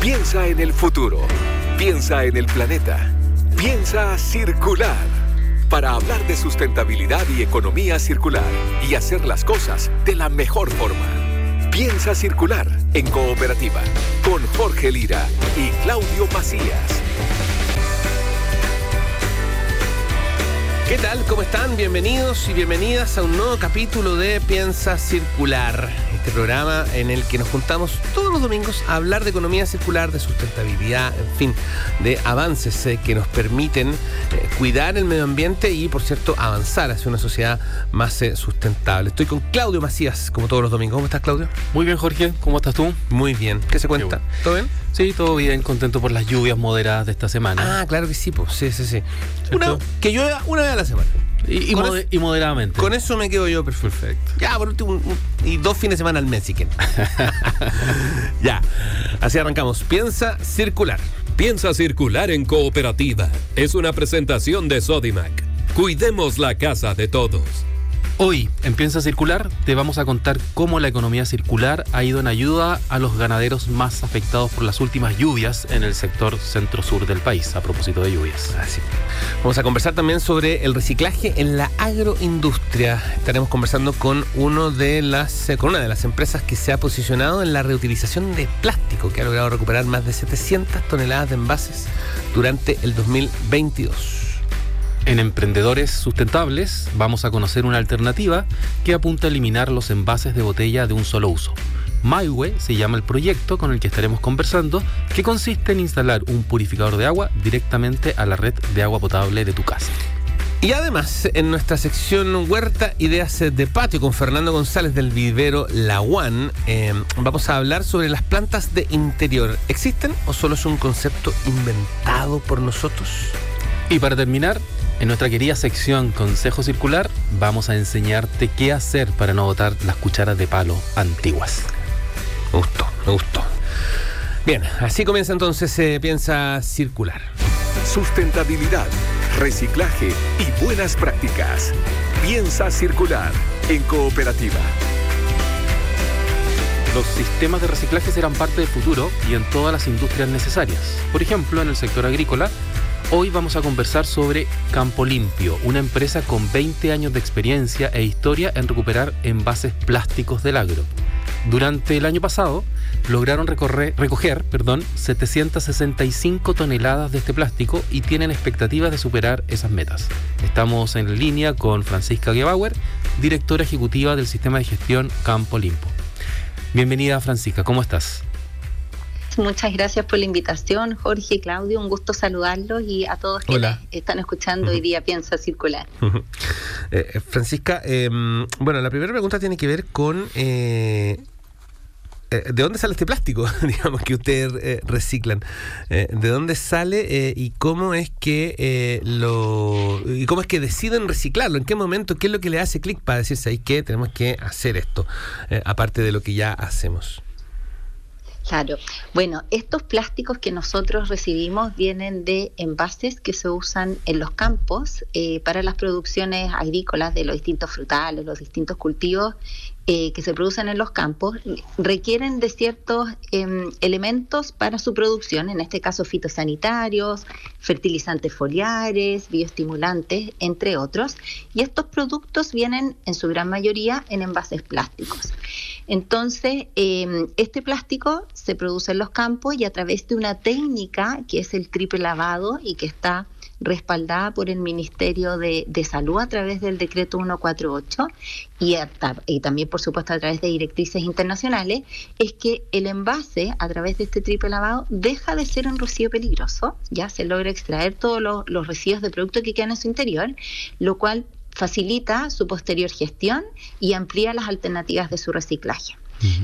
Piensa en el futuro. Piensa en el planeta. Piensa circular. Para hablar de sustentabilidad y economía circular y hacer las cosas de la mejor forma. Piensa circular en cooperativa con Jorge Lira y Claudio Macías. ¿Qué tal? ¿Cómo están? Bienvenidos y bienvenidas a un nuevo capítulo de Piensa Circular, este programa en el que nos juntamos todos los domingos a hablar de economía circular, de sustentabilidad, en fin, de avances eh, que nos permiten eh, cuidar el medio ambiente y, por cierto, avanzar hacia una sociedad más eh, sustentable. Estoy con Claudio Macías, como todos los domingos. ¿Cómo estás, Claudio? Muy bien, Jorge. ¿Cómo estás tú? Muy bien. ¿Qué se cuenta? ¿Todo bien? Sí, todo bien, contento por las lluvias moderadas de esta semana. Ah, claro que sí, pues. Sí, sí, sí. Una, que llueva una vez a la semana. Y, y, moderadamente. Con eso me quedo yo perfecto. Ya, por último, y dos fines de semana al mes, si ya, así arrancamos. Piensa circular. Piensa circular en cooperativa. Es una presentación de Sodimac. Cuidemos la casa de todos. Hoy, en Piensa Circular, te vamos a contar cómo la economía circular ha ido en ayuda a los ganaderos más afectados por las últimas lluvias en el sector centro-sur del país, a propósito de lluvias. Así. Vamos a conversar también sobre el reciclaje en la agroindustria. Estaremos conversando con, uno de las, eh, con una de las empresas que se ha posicionado en la reutilización de plástico, que ha logrado recuperar más de 700 toneladas de envases durante el 2022. En Emprendedores Sustentables vamos a conocer una alternativa que apunta a eliminar los envases de botella de un solo uso. MyWay se llama el proyecto con el que estaremos conversando, que consiste en instalar un purificador de agua directamente a la red de agua potable de tu casa. Y además, en nuestra sección Huerta Ideas de Patio con Fernando González del vivero La One, eh, vamos a hablar sobre las plantas de interior. ¿Existen o solo es un concepto inventado por nosotros? Y para terminar, en nuestra querida sección Consejo Circular vamos a enseñarte qué hacer para no botar las cucharas de palo antiguas. Me gustó, me gustó. Bien, así comienza entonces se Piensa Circular. Sustentabilidad, reciclaje y buenas prácticas. Piensa Circular en cooperativa. Los sistemas de reciclaje serán parte del futuro y en todas las industrias necesarias. Por ejemplo, en el sector agrícola, Hoy vamos a conversar sobre Campo Limpio, una empresa con 20 años de experiencia e historia en recuperar envases plásticos del agro. Durante el año pasado lograron recoger perdón, 765 toneladas de este plástico y tienen expectativas de superar esas metas. Estamos en línea con Francisca Gebauer, directora ejecutiva del sistema de gestión Campo Limpio. Bienvenida Francisca, ¿cómo estás? Muchas gracias por la invitación, Jorge y Claudio. Un gusto saludarlos y a todos que están escuchando hoy día Piensa Circular. Eh, eh, Francisca, em, bueno, la primera pregunta tiene que ver con eh, ¿De dónde sale este plástico, digamos, que ustedes reciclan? ¿De dónde sale y cómo es que lo y cómo es que deciden reciclarlo? ¿En qué momento? ¿Qué es lo que le hace clic para decirse ahí que tenemos que hacer esto, aparte de lo que ya hacemos? Claro. Bueno, estos plásticos que nosotros recibimos vienen de envases que se usan en los campos eh, para las producciones agrícolas de los distintos frutales, los distintos cultivos eh, que se producen en los campos requieren de ciertos em, elementos para su producción, en este caso fitosanitarios, fertilizantes foliares, bioestimulantes, entre otros. Y estos productos vienen en su gran mayoría en envases plásticos. Entonces, em, este plástico se produce en los campos y a través de una técnica que es el triple lavado y que está respaldada por el Ministerio de, Salud a través del decreto 148 y, y, también, por supuesto, a través de directrices internacionales, es que el envase, a través de este triple lavado, deja de ser un residuo peligroso, ya se logra extraer todos los, residuos de producto que quedan en su interior, lo cual facilita su posterior gestión y amplía las alternativas de su reciclaje.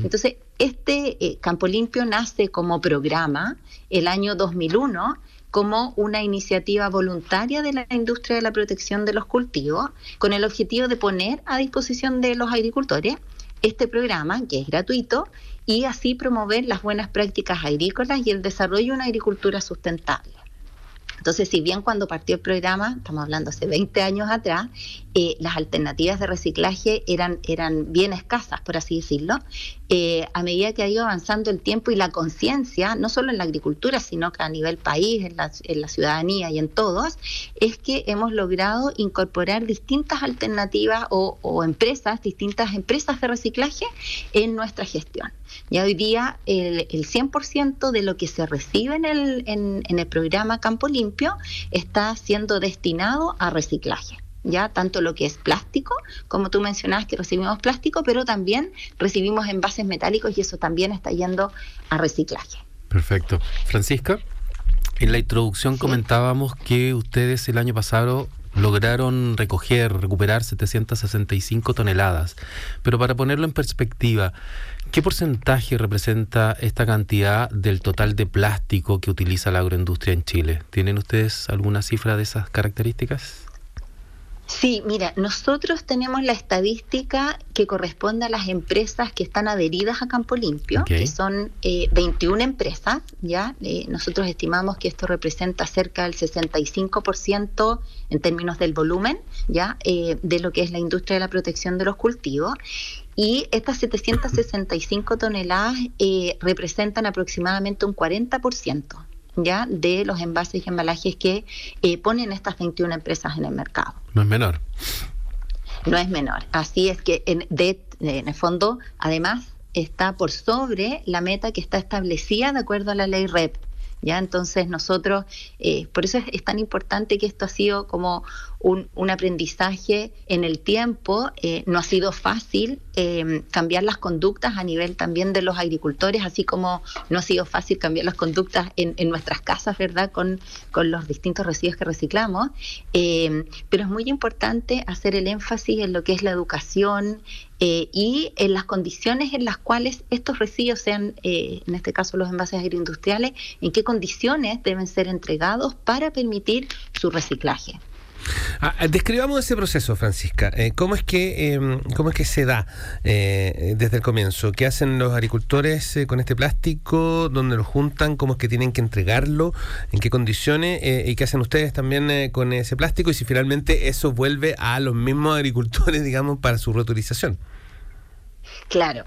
Entonces, este eh, Campo Limpio nace como programa el año 2001 como una iniciativa voluntaria de la industria de la protección de los cultivos, con el objetivo de poner a disposición de los agricultores este programa, que es gratuito, y así promover las buenas prácticas agrícolas y el desarrollo de una agricultura sustentable. Entonces, si bien cuando partió el programa, estamos hablando hace 20 años atrás, eh, las alternativas de reciclaje eran, eran bien escasas, por así decirlo, eh, a medida que ha ido avanzando el tiempo y la conciencia, no solo en la agricultura, sino que a nivel país, en la, en la ciudadanía y en todos, es que hemos logrado incorporar distintas alternativas o, empresas, distintas empresas de reciclaje en nuestra gestión. Ya hoy día el, el 100% de lo que se recibe en el, en, en el programa Campo Limpio está siendo destinado a reciclaje ya tanto lo que es plástico, como tú mencionabas que recibimos plástico, pero también recibimos envases metálicos y eso también está yendo a reciclaje. Perfecto. Francisca, en la introducción comentábamos que ustedes el año pasado lograron recoger, recuperar 765 toneladas. Pero para ponerlo en perspectiva, ¿qué porcentaje representa esta cantidad del total de plástico que utiliza la agroindustria en Chile? ¿Tienen ustedes alguna cifra de esas características? Sí, mira, nosotros tenemos la estadística que corresponde a las empresas que están adheridas a Campo Limpio, que son 21 eh, empresas, ¿ya? Eh, nosotros estimamos que esto representa cerca del 65% en términos del volumen, ¿ya? Eh, de lo que es la industria de la protección de los cultivos. Y estas 765 toneladas representan aproximadamente un 40% ya de los envases y embalajes que eh, ponen estas 21 empresas en el mercado. No es menor. No es menor. Así es que en, de, en el fondo, además, está por sobre la meta que está establecida de acuerdo a la ley REP. Entonces nosotros, eh, por eso es, tan importante que esto ha sido como un, aprendizaje en el tiempo, eh, no ha sido fácil em, cambiar las conductas a nivel también de los agricultores, así como no ha sido fácil cambiar las conductas en, nuestras casas, ¿verdad? Con, los distintos residuos que reciclamos, pero es muy importante hacer el énfasis en lo que es la educación, eh, y en las condiciones en las cuales estos residuos sean, eh, en este caso los envases agroindustriales, en qué condiciones deben ser entregados para permitir su reciclaje. Ah, ah, describamos ese proceso, Francisca. Eh, ¿cómo, es que, em, ¿Cómo es que se da desde el comienzo? ¿Qué hacen los agricultores con este plástico? ¿Dónde lo juntan? ¿Cómo es que tienen que entregarlo? ¿En qué condiciones? ¿Y qué hacen ustedes también con ese plástico? Y si finalmente eso vuelve a los mismos agricultores, digamos, para su reutilización. Claro.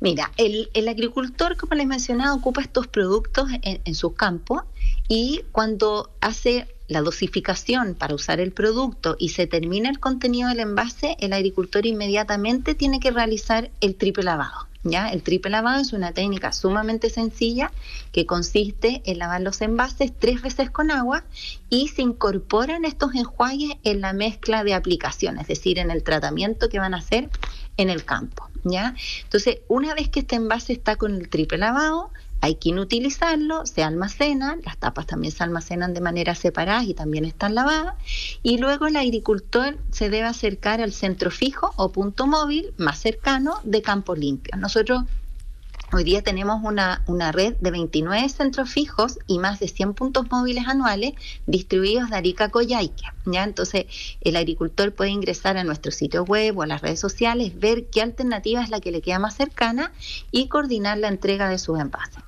Mira, el, agricultor, como les mencionaba, ocupa estos productos en, en su campo y cuando hace la dosificación para usar el producto y se termina el contenido del envase, el agricultor inmediatamente tiene que realizar el triple lavado. ¿ya? El triple lavado es una técnica sumamente sencilla que consiste en lavar los envases tres veces con agua y se incorporan estos enjuagues en la mezcla de aplicación, es decir, en el tratamiento que van a hacer en el campo. ¿ya? Entonces, una vez que este envase está con el triple lavado, hay que inutilizarlo, se almacena, las tapas también se almacenan de manera separada y también están lavadas, y luego el agricultor se debe acercar al centro fijo o punto móvil más cercano de campo limpio. Nosotros Hoy día tenemos una, una, red de 29 centros fijos y más de 100 puntos móviles anuales distribuidos de Arica a Coyhaique. ¿ya? Entonces, el agricultor puede ingresar a nuestro sitio web o a las redes sociales, ver qué alternativa es la que le queda más cercana y coordinar la entrega de sus envases.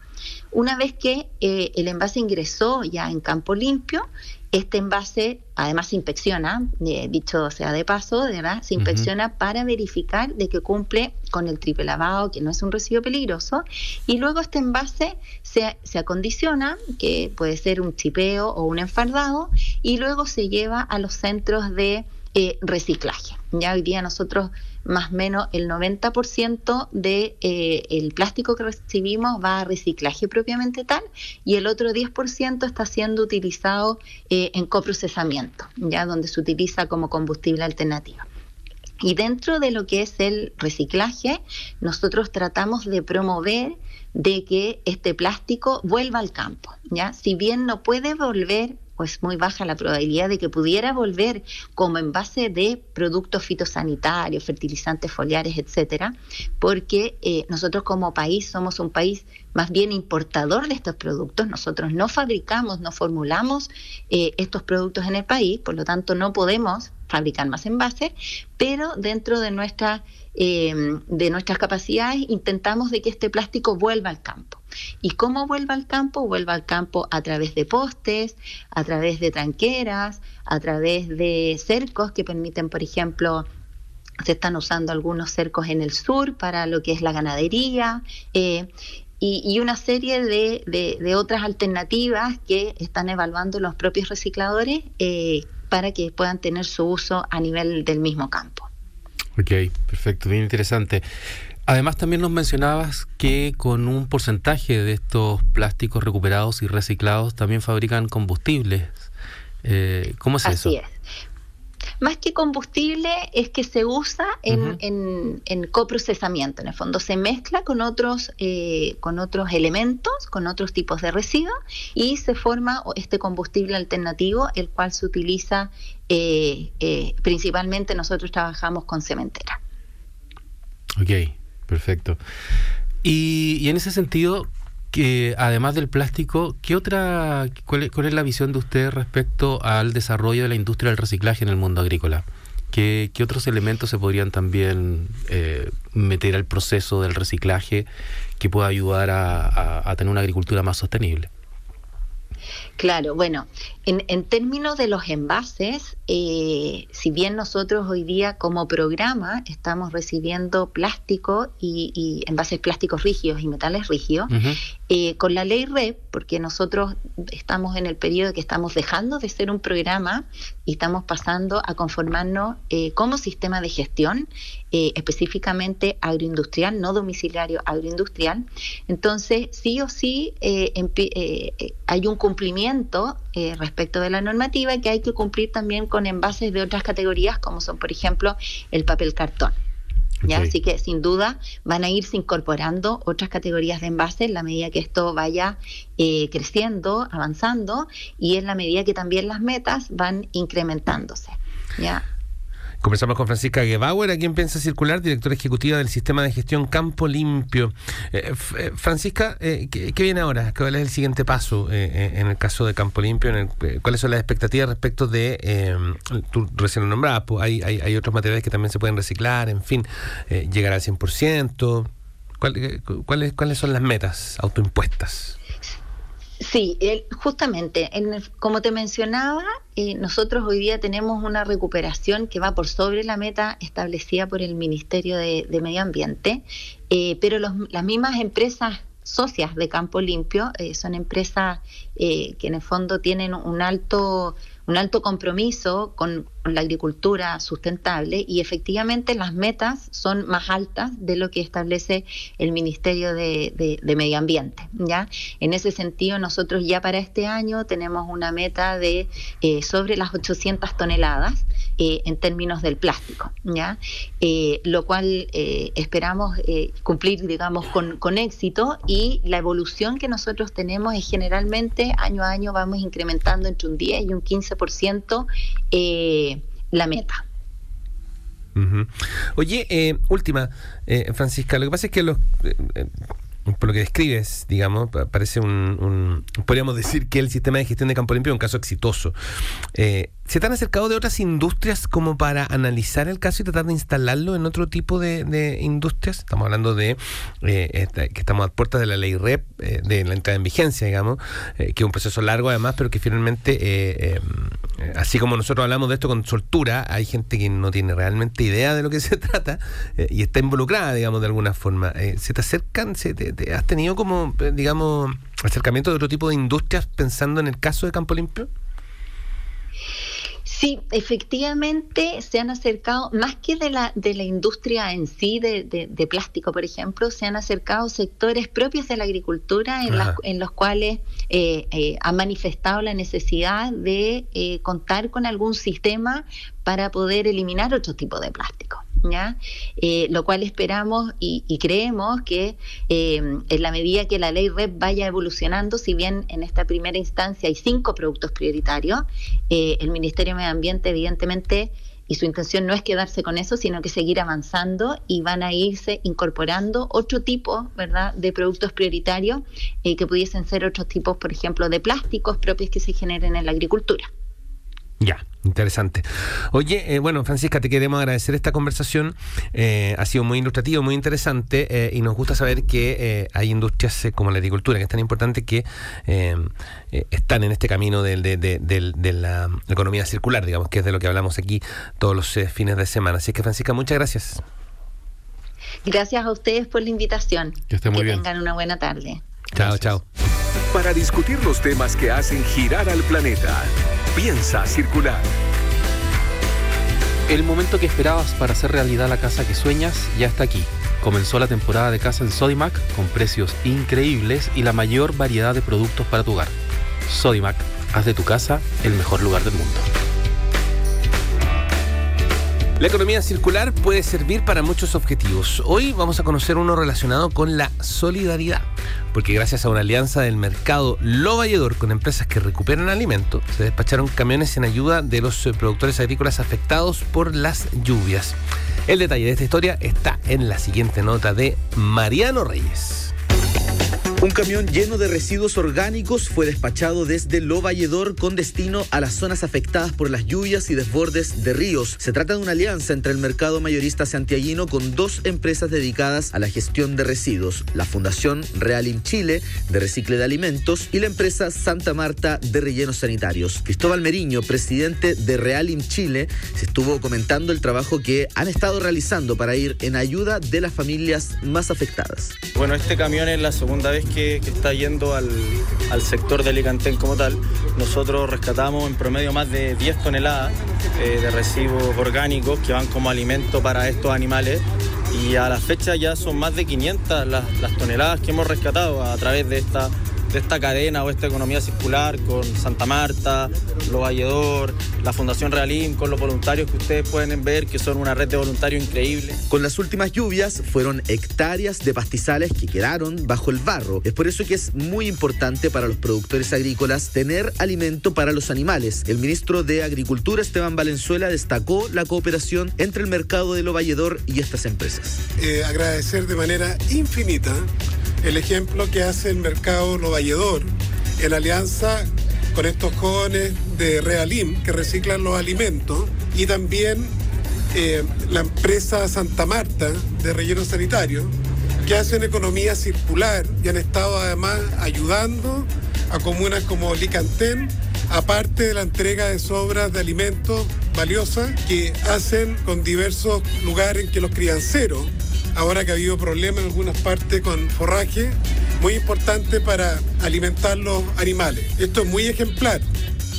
Una vez que eh, el envase ingresó ya en campo limpio, este envase además se inspecciona, eh, dicho sea de paso, ¿verdad? se inspecciona para verificar de que cumple con el triple lavado, que no es un residuo peligroso, y luego este envase se, se acondiciona, que puede ser un chipeo o un enfardado, y luego se lleva a los centros de eh, reciclaje. Ya hoy día nosotros más o menos el 90% de eh, el plástico que recibimos va a reciclaje propiamente tal y el otro 10% está siendo utilizado eh, en coprocesamiento, ya donde se utiliza como combustible alternativo. Y dentro de lo que es el reciclaje, nosotros tratamos de promover de que este plástico vuelva al campo, ¿ya? Si bien no puede volver pues muy baja la probabilidad de que pudiera volver como envase de productos fitosanitarios, fertilizantes foliares, etcétera, porque eh, nosotros como país somos un país más bien importador de estos productos. Nosotros no fabricamos, no formulamos eh, estos productos en el país, por lo tanto no podemos fabricar más envases, pero dentro de, nuestra, em, de nuestras capacidades intentamos de que este plástico vuelva al campo. ¿Y cómo vuelva al campo? Vuelva al campo a través de postes, a través de tranqueras, a través de cercos que permiten, por ejemplo, se están usando algunos cercos en el sur para lo que es la ganadería. Eh, y, una serie de, otras alternativas que están evaluando los propios recicladores eh, para que puedan tener su uso a nivel del mismo campo. Ok, perfecto, bien interesante. Además, también nos mencionabas que con un porcentaje de estos plásticos recuperados y reciclados también fabrican combustibles. Eh, ¿Cómo es eso? Así es. Más que combustible es que se usa en, en, coprocesamiento, en el fondo se mezcla con otros, eh, con otros elementos, con otros tipos de residuos y se forma este combustible alternativo, el cual se utiliza eh, eh, principalmente nosotros trabajamos con cementera. Ok, perfecto. Y, y en ese sentido, que además del plástico, ¿qué otra, cuál, es la visión de usted respecto al desarrollo de la industria del reciclaje en el mundo agrícola? ¿Qué, otros elementos se podrían también eh, meter al proceso del reciclaje que pueda ayudar a tener una agricultura más sostenible? Claro, bueno, en, términos de los envases, eh, si bien nosotros hoy día como programa estamos recibiendo plástico y, envases plásticos rígidos y metales rígidos, eh, con la ley REP, porque nosotros estamos en el periodo que estamos dejando de ser un programa y estamos pasando a conformarnos eh, como sistema de gestión, específicamente agroindustrial, no domiciliario agroindustrial. Entonces, sí o sí hay un cumplimiento eh, respecto de la normativa que hay que cumplir también con envases de otras categorías como son por ejemplo el papel cartón. ¿ya? Así que sin duda van a irse incorporando otras categorías de envases en la medida que esto vaya eh, creciendo, avanzando y en la medida que también las metas van incrementándose. ¿ya? Conversamos con Francisca Gebauer, a quien piensa circular, directora ejecutiva del Sistema de Gestión Campo Limpio. Eh, eh, Francisca, eh, ¿qué, viene ahora? ¿Cuál es el siguiente paso en el caso de Campo Limpio? ¿Cuáles son las expectativas respecto de, tú recién lo nombrabas, pues hay, hay, otros materiales que también se pueden reciclar, en fin, llegar al 100%? ¿Cuáles, ¿Cuáles son las metas autoimpuestas? Sí, justamente, como te mencionaba, eh, nosotros hoy día tenemos una recuperación que va por sobre la meta establecida por el Ministerio de, Medio Ambiente, eh, pero las mismas empresas socias de Campo Limpio eh, son empresas que en el fondo tienen un alto un alto compromiso con, la agricultura sustentable y efectivamente las metas son más altas de lo que establece el Ministerio de, Medio Ambiente. ¿ya? En ese sentido, nosotros ya para este año tenemos una meta de eh, sobre las 800 toneladas eh, en términos del plástico, ¿ya? Eh, lo cual esperamos cumplir, digamos, con, con éxito y la evolución que nosotros tenemos es generalmente año a año vamos incrementando entre un 10 y un 15% eh, la meta. Oye, eh, última, eh, Francisca, lo que pasa es que los, eh, por lo que describes, digamos, parece un, podríamos decir que el sistema de gestión de campo limpio es un caso exitoso. Eh, ¿Se han acercado de otras industrias como para analizar el caso y tratar de instalarlo en otro tipo de, industrias? Estamos hablando de eh, que estamos a puertas de la ley REP, eh, de la entrada en vigencia, digamos, que es un proceso largo además, pero que finalmente, así como nosotros hablamos de esto con soltura, hay gente que no tiene realmente idea de lo que se trata y está involucrada, digamos, de alguna forma. ¿Se te acercan? Se te, ¿Has tenido como, eh, digamos, acercamiento de otro tipo de industrias pensando en el caso de Campo Limpio? Sí, efectivamente se han acercado, más que de la, de la industria en sí, de, de, plástico, por ejemplo, se han acercado sectores propios de la agricultura en, en los cuales eh, eh, han manifestado la necesidad de eh, contar con algún sistema para poder eliminar otro tipo de plástico. ¿Ya? lo cual esperamos y, y creemos que en la medida que la ley REP vaya evolucionando, si bien en esta primera instancia hay cinco productos prioritarios, el Ministerio de Medio Ambiente evidentemente y su intención no es quedarse con eso, sino que seguir avanzando y van a irse incorporando otro tipo, ¿verdad?, de productos prioritarios eh, que pudiesen ser otros tipos, por ejemplo, de plásticos propios que se generen en la agricultura. Ya. Interesante. Oye, eh, bueno, Francisca, te queremos agradecer esta conversación. Eh, ha sido muy ilustrativo, muy interesante eh, y nos gusta saber que hay industrias como la agricultura, que es tan importante que están en este camino de, de, la economía circular, digamos, que es de lo que hablamos aquí todos los fines de semana. Así que, Francisca, muchas gracias. Gracias a ustedes por la invitación. Que estén muy bien. tengan una buena tarde. Chao, chao. Para discutir los temas que hacen girar al planeta. Piensa circular. El momento que esperabas para hacer realidad la casa que sueñas ya está aquí. Comenzó la temporada de casa en Sodimac con precios increíbles y la mayor variedad de productos para tu hogar. Sodimac, haz de tu casa el mejor lugar del mundo. La economía circular puede servir para muchos objetivos. Hoy vamos a conocer uno relacionado con la solidaridad, porque gracias a una alianza del mercado Lo Valledor con empresas que recuperan alimentos, se despacharon camiones en ayuda de los productores agrícolas afectados por las lluvias. El detalle de esta historia está en la siguiente nota de Mariano Reyes. Un camión lleno de residuos orgánicos fue despachado desde Lo Valledor con destino a las zonas afectadas por las lluvias y desbordes de ríos. Se trata de una alianza entre el mercado mayorista santiaguino con dos empresas dedicadas a la gestión de residuos, la Fundación Realim Chile de Recicle de Alimentos y la empresa Santa Marta de Rellenos Sanitarios. Cristóbal Meriño, presidente de Realim Chile, se estuvo comentando el trabajo que han estado realizando para ir en ayuda de las familias más afectadas. Bueno, este camión es la segunda vez que que, está yendo al, sector de Alicantén como tal. Nosotros rescatamos en promedio más de 10 toneladas eh, de residuos orgánicos que van como alimento para estos animales y a la fecha ya son más de 500 las, las toneladas que hemos rescatado a través de esta de esta cadena o esta economía circular con Santa Marta, Lo Valledor, la Fundación Realim, con los voluntarios que ustedes pueden ver que son una red de voluntarios increíble. Con las últimas lluvias fueron hectáreas de pastizales que quedaron bajo el barro. Es por eso que es muy importante para los productores agrícolas tener alimento para los animales. El ministro de Agricultura, Esteban Valenzuela, destacó la cooperación entre el mercado de Lo Valledor y estas empresas. Eh, agradecer de manera infinita el ejemplo que hace el mercado Lo Valledor en alianza con estos jóvenes de Realim que reciclan los alimentos y también eh, la empresa Santa Marta de relleno sanitario que hacen economía circular y han estado además ayudando a comunas como Licantén, aparte de la entrega de sobras de alimentos valiosas que hacen con diversos lugares que los crianceros ahora que ha habido problemas en algunas partes con forraje, muy importante para alimentar los animales. Esto es muy ejemplar.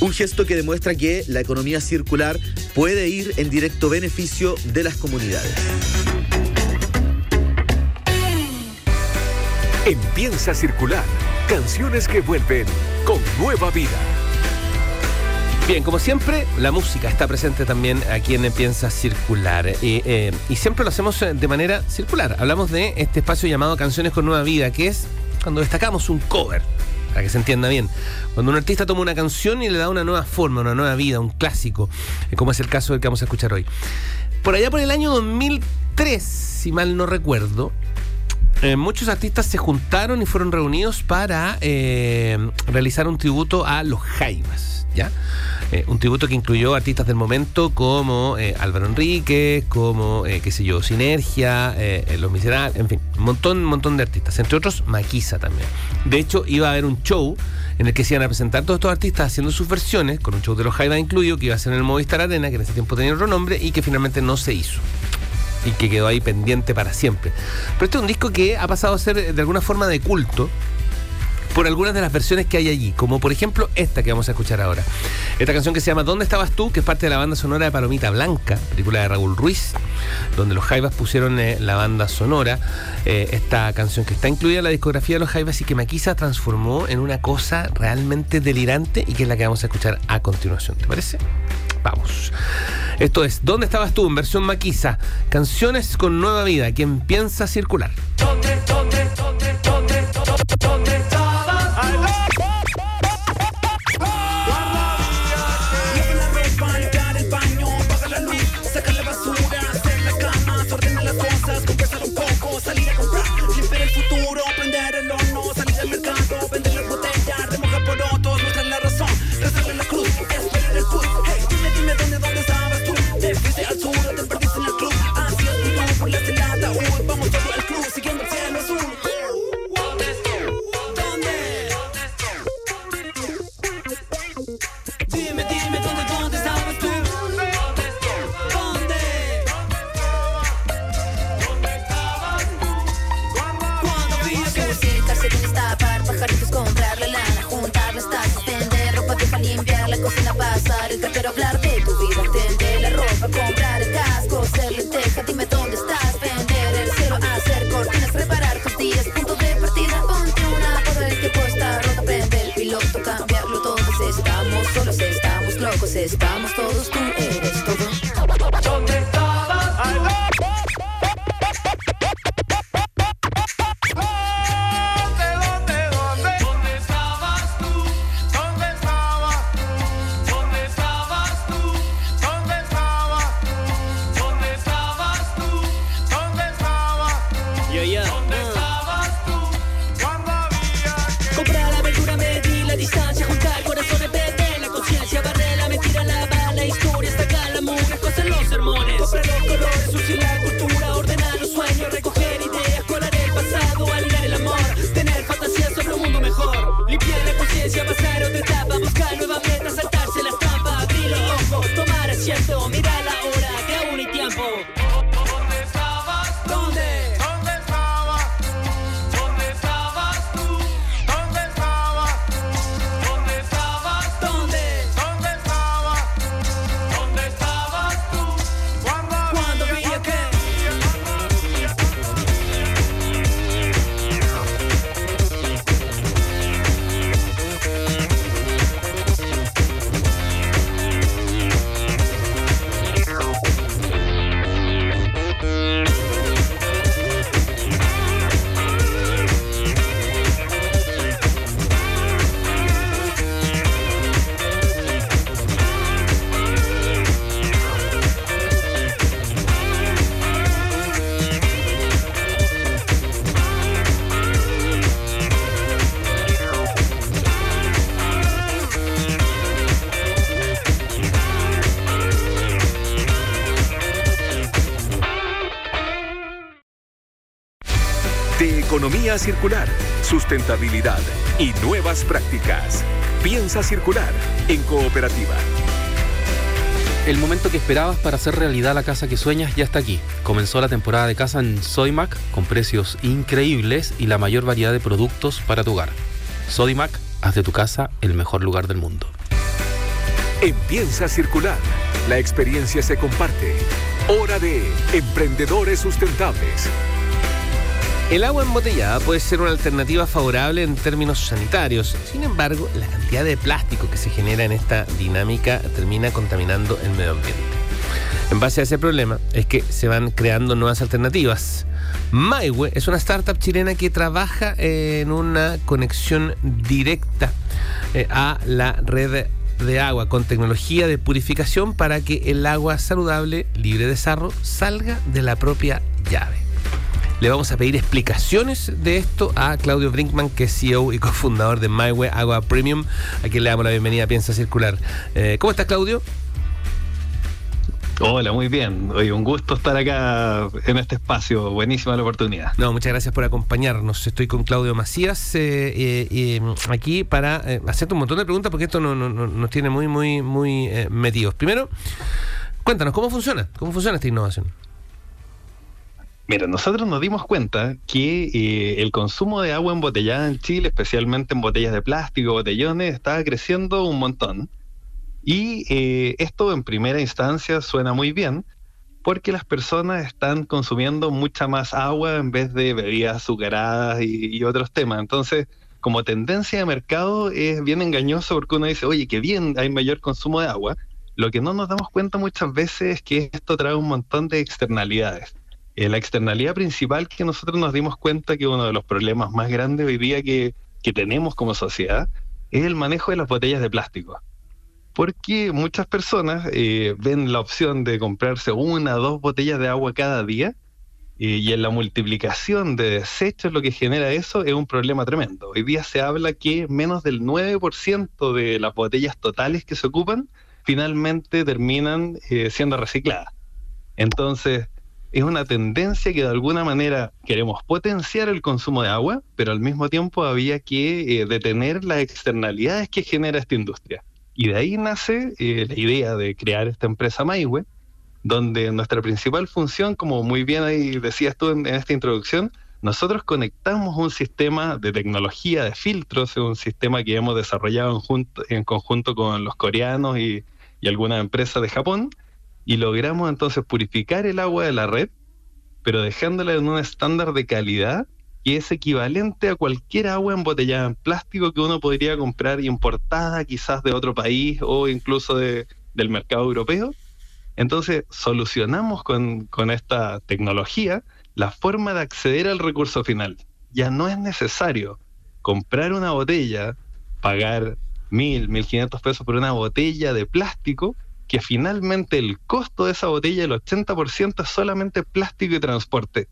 Un gesto que demuestra que la economía circular puede ir en directo beneficio de las comunidades. Empieza a circular. Canciones que vuelven con nueva vida. Bien, como siempre, la música está presente también aquí en Piensa Circular. Eh, y siempre lo hacemos eh, de manera circular. Hablamos de este espacio llamado Canciones con Nueva Vida, que es cuando destacamos un cover, para que se entienda bien. Cuando un artista toma una canción y le da una nueva forma, una nueva vida, un clásico, eh, como es el caso del que vamos a escuchar hoy. Por allá por el año 2003, si mal no recuerdo, muchos artistas se juntaron y fueron reunidos para realizar un tributo a los Jaivas, Eh, un tributo que incluyó artistas del momento como eh, Álvaro Enrique, como, eh, qué sé yo, Sinergia, Los Miserables, en fin, un montón, montón de artistas, entre otros Maquisa también. De hecho, iba a haber un show en el que se iban a presentar todos estos artistas haciendo sus versiones, con un show de los Jaivas incluido, que iba a ser en el Movistar Arena, que en ese tiempo tenía otro nombre, y que finalmente no se hizo y que quedó ahí pendiente para siempre. Pero este es un disco que ha pasado a ser de alguna forma de culto por algunas de las versiones que hay allí, como por ejemplo esta que vamos a escuchar ahora. Esta canción que se llama ¿Dónde estabas tú? que es parte de la banda sonora de Palomita Blanca, película de Raúl Ruiz, donde los Jaivas pusieron eh, la banda sonora. Eh, esta canción que está incluida en la discografía de los Jaivas y que Maquisa transformó en una cosa realmente delirante y que es la que vamos a escuchar a continuación. ¿Te parece? Vamos. Esto es ¿Dónde estabas tú? en versión Maquisa. Canciones con nueva vida. Quien piensa circular. ¿Dónde, estamos todos, tú economía circular, sustentabilidad y nuevas prácticas. Piensa circular en cooperativa. El momento que esperabas para hacer realidad la casa que sueñas ya está aquí. Comenzó la temporada de casa en Sodimac con precios increíbles y la mayor variedad de productos para tu hogar. Sodimac, haz de tu casa el mejor lugar del mundo. En Piensa circular, la experiencia se comparte. Hora de emprendedores sustentables. El agua embotellada puede ser una alternativa favorable en términos sanitarios. Sin embargo, la cantidad de plástico que se genera en esta dinámica termina contaminando el medio ambiente. En base a ese problema es que se van creando nuevas alternativas. Maihue es una startup chilena que trabaja en una conexión directa eh, a la red de agua con tecnología de purificación para que el agua saludable, libre de sarro, salga de la propia llave. Le vamos a pedir explicaciones de esto a Claudio Brinkman, que es CEO y cofundador de MyWay Agua Premium, a quien le damos la bienvenida a Piensa Circular. Eh, ¿Cómo estás, Claudio? Hola, muy bien. Oye, un gusto estar acá en este espacio. Buenísima la oportunidad. No, muchas gracias por acompañarnos. Estoy con Claudio Macías eh, eh, eh, aquí para hacerte un montón de preguntas porque esto no- no- no- nos tiene muy, muy, muy metidos. Primero, cuéntanos, ¿cómo funciona? ¿Cómo funciona esta innovación? Mira, nosotros nos dimos cuenta que eh, el consumo de agua embotellada en Chile, especialmente en botellas de plástico, botellones, estaba creciendo un montón. Y eh, esto en primera instancia suena muy bien porque las personas están consumiendo mucha más agua en vez de bebidas azucaradas y, y otros temas. Entonces, como tendencia de mercado es bien engañoso porque uno dice, oye, qué bien, hay mayor consumo de agua. Lo que no nos damos cuenta muchas veces es que esto trae un montón de externalidades. Eh, la externalidad principal que nosotros nos dimos cuenta que uno de los problemas más grandes hoy día que, que tenemos como sociedad es el manejo de las botellas de plástico. Porque muchas personas eh, ven la opción de comprarse una o dos botellas de agua cada día eh, y en la multiplicación de desechos lo que genera eso es un problema tremendo. Hoy día se habla que menos del 9% de las botellas totales que se ocupan finalmente terminan siendo recicladas. Entonces, es una tendencia que de alguna manera queremos potenciar el consumo de agua, pero al mismo tiempo había que eh, detener las externalidades que genera esta industria. Y de ahí nace eh, la idea de crear esta empresa Maihue, donde nuestra principal función, como muy bien ahí decías tú en, esta introducción, nosotros conectamos un sistema de tecnología de filtros, un sistema que hemos desarrollado en conjunto con los coreanos y, y algunas empresas de Japón, y logramos entonces purificar el agua de la red, pero dejándola en un estándar de calidad que es equivalente a cualquier agua embotellada en plástico que uno podría comprar importada quizás de otro país o incluso de- del mercado europeo. Entonces, solucionamos con, con esta tecnología la forma de acceder al recurso final. Ya no es necesario comprar una botella, pagar mil, mil quinientos pesos por una botella de plástico, que finalmente el costo de esa botella, el 80% es solamente plástico y transporte.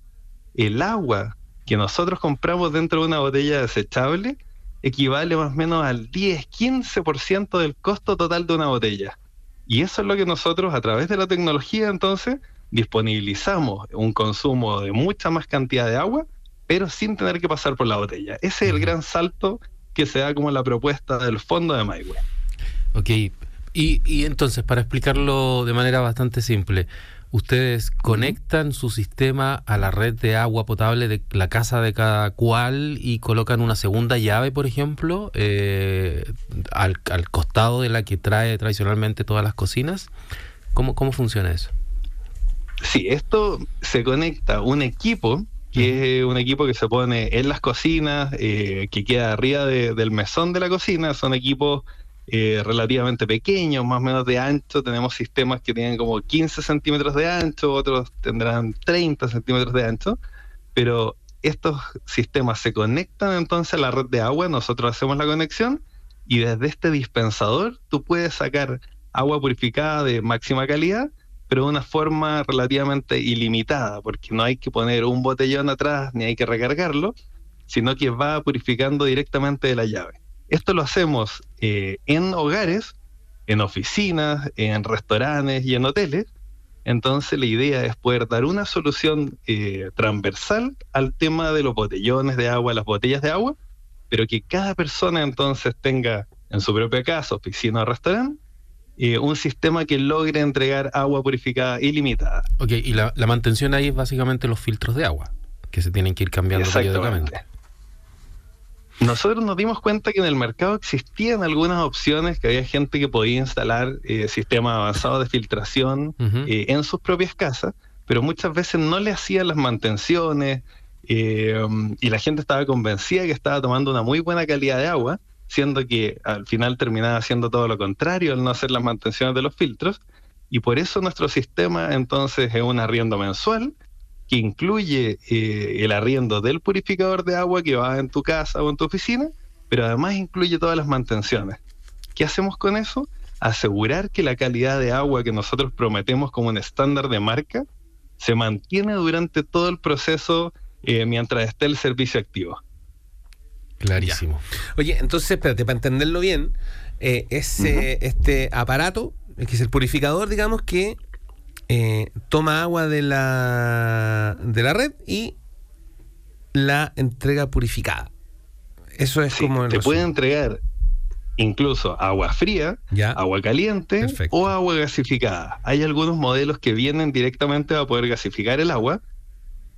El agua que nosotros compramos dentro de una botella desechable equivale más o menos al 10-15% del costo total de una botella. Y eso es lo que nosotros a través de la tecnología entonces disponibilizamos un consumo de mucha más cantidad de agua, pero sin tener que pasar por la botella. Ese es el gran salto que se da como la propuesta del fondo de Maigüe. Ok, y, y entonces, para explicarlo de manera bastante simple, ustedes conectan su sistema a la red de agua potable de la casa de cada cual y colocan una segunda llave, por ejemplo, eh, al, al costado de la que trae tradicionalmente todas las cocinas. ¿Cómo, cómo funciona eso? Sí, esto se conecta un equipo, que es un equipo que se pone en las cocinas, eh, que queda arriba de- del mesón de la cocina. Son equipos eh, relativamente pequeños, más o menos de ancho. Tenemos sistemas que tienen como 15 centímetros de ancho, otros tendrán 30 centímetros de ancho, pero estos sistemas se conectan entonces a la red de agua, nosotros hacemos la conexión y desde este dispensador tú puedes sacar agua purificada de máxima calidad, pero de una forma relativamente ilimitada, porque no hay que poner un botellón atrás ni hay que recargarlo, sino que va purificando directamente de la llave. Esto lo hacemos eh, en hogares, en oficinas, en restaurantes y en hoteles. Entonces la idea es poder dar una solución eh, transversal al tema de los botellones de agua, las botellas de agua, pero que cada persona entonces tenga en su propia casa, oficina o restaurante, eh, un sistema que logre entregar agua purificada ilimitada. Ok, y la, la mantención ahí es básicamente los filtros de agua, que se tienen que ir cambiando periódicamente. Nosotros nos dimos cuenta que en el mercado existían algunas opciones, que había gente que podía instalar eh, sistemas avanzados de filtración eh, en sus propias casas, pero muchas veces no le hacían las mantenciones eh, y la gente estaba convencida que estaba tomando una muy buena calidad de agua, siendo que al final terminaba haciendo todo lo contrario al no hacer las mantenciones de los filtros. Y por eso nuestro sistema entonces es un arriendo mensual que incluye eh, el arriendo del purificador de agua que va en tu casa o en tu oficina, pero además incluye todas las mantenciones. ¿Qué hacemos con eso? Asegurar que la calidad de agua que nosotros prometemos como un estándar de marca se mantiene durante todo el proceso eh, mientras esté el servicio activo. Clarísimo. Oye, entonces, espérate, para entenderlo bien, eh, es eh, este aparato, que es el purificador, digamos, que eh, toma agua de la, de la red y la entrega purificada. Eso es Sí, como el te puede entregar incluso agua fría, Ya. agua caliente Perfecto. o agua gasificada. Hay algunos modelos que vienen directamente a poder gasificar el agua.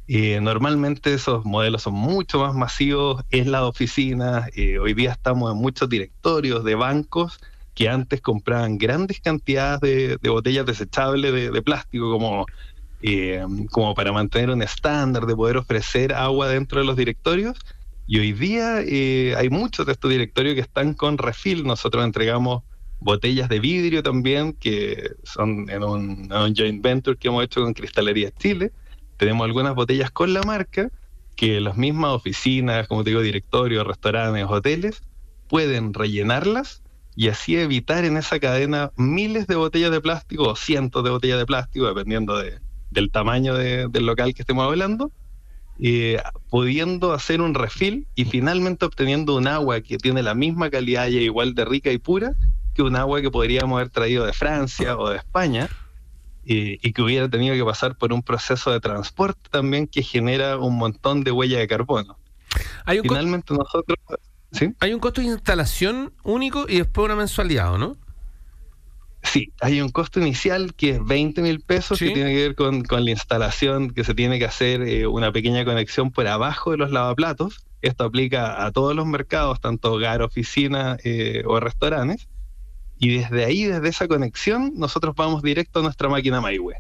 Eh, normalmente esos modelos son mucho más masivos en las oficinas. Eh, hoy día estamos en muchos directorios de bancos que antes compraban grandes cantidades de, botellas desechables de, plástico como, eh, como para mantener un estándar de poder ofrecer agua dentro de los directorios. Y hoy día eh, hay muchos de estos directorios que están con refill. Nosotros entregamos botellas de vidrio también, que son en un, en un joint venture que hemos hecho con Cristalería Chile. Tenemos algunas botellas con la marca que las mismas oficinas, como te digo, directorios, restaurantes, hoteles, pueden rellenarlas y así evitar en esa cadena miles de botellas de plástico o cientos de botellas de plástico, dependiendo de- del tamaño de- del local que estemos hablando, eh, pudiendo hacer un refill y finalmente obteniendo un agua que tiene la misma calidad y es igual de rica y pura que un agua que podríamos haber traído de Francia o de España eh, y que hubiera tenido que pasar por un proceso de transporte también que genera un montón de huella de carbono. Hay un, co- Finalmente nosotros... ¿sí? hay un costo de instalación único y después una mensualidad, ¿o no? Sí, hay un costo inicial que es 20 mil pesos Sí. que tiene que ver con, con la instalación, que se tiene que hacer eh, una pequeña conexión por abajo de los lavaplatos. Esto aplica a todos los mercados, tanto hogar, oficina eh, o restaurantes. Y desde ahí, desde esa conexión, nosotros vamos directo a nuestra máquina MyWay.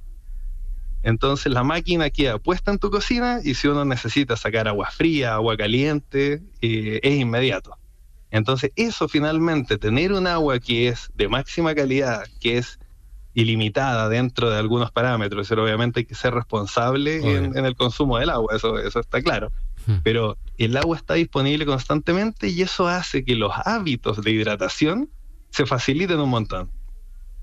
Entonces la máquina queda puesta en tu cocina y si uno necesita sacar agua fría, agua caliente, eh, es inmediato. Entonces eso finalmente, tener un agua que es de máxima calidad, que es ilimitada dentro de algunos parámetros, pero obviamente hay que ser responsable en, en el consumo del agua, eso, eso está claro. Hmm. Pero el agua está disponible constantemente y eso hace que los hábitos de hidratación se faciliten un montón.